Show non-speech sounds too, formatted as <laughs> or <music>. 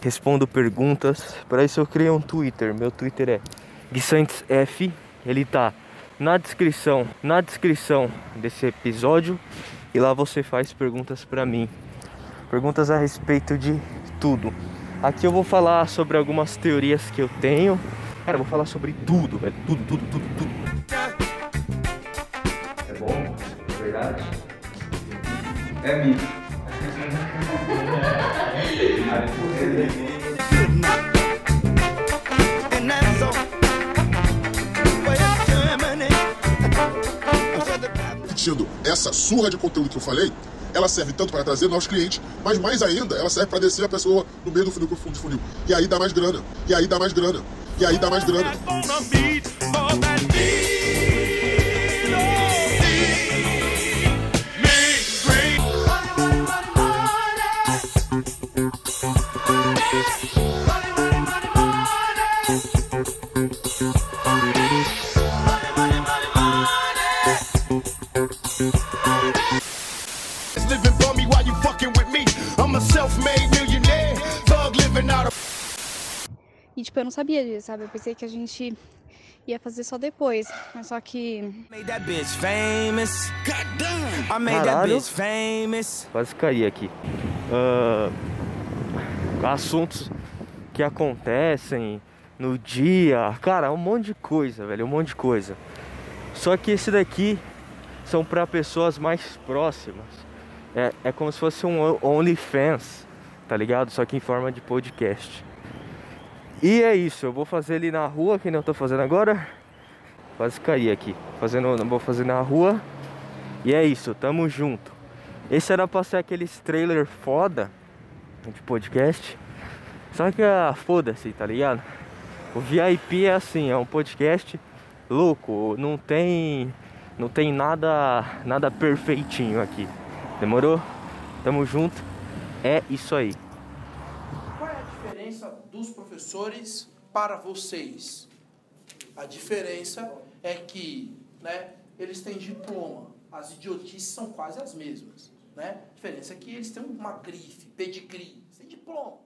respondo perguntas. Para isso eu criei um Twitter. Meu Twitter é GuiSantesF. Ele tá na descrição, na descrição desse episódio e lá você faz perguntas para mim. Perguntas a respeito de tudo. Aqui eu vou falar sobre algumas teorias que eu tenho. Cara, eu vou falar sobre tudo, velho. Tudo, tudo, tudo, tudo. É bom? É verdade? É mito. <laughs> repetindo essa surra de conteúdo que eu falei, ela serve tanto para trazer novos clientes, mas mais ainda, ela serve para descer a pessoa no meio do funil, do funil. E aí dá mais grana, e aí dá mais grana, e aí dá mais grana. A self-made millionaire, thug living out of E tipo, eu não sabia disso, sabe? Eu pensei que a gente ia fazer só depois. Mas só que Made that bitch famous. Goddamn. I made that Caralho. bitch famous. Quase caí aqui. Ah, assuntos que acontecem no dia. Cara, um monte de coisa, velho. Um monte de coisa. Só que esse daqui são para pessoas mais próximas. É, é como se fosse um OnlyFans, tá ligado? Só que em forma de podcast. E é isso, eu vou fazer ele na rua, que nem eu tô fazendo agora. Quase caí aqui. Fazendo, vou fazer na rua. E é isso, tamo junto. Esse era pra ser aqueles trailer foda de podcast. Só que ah, foda-se, tá ligado? O VIP é assim, é um podcast louco, não tem não tem nada nada perfeitinho aqui. Demorou? Tamo junto. É isso aí. Qual é a diferença dos professores para vocês? A diferença é que né, eles têm diploma. As idiotices são quase as mesmas. Né? A diferença é que eles têm uma grife, pedigree. Têm diploma.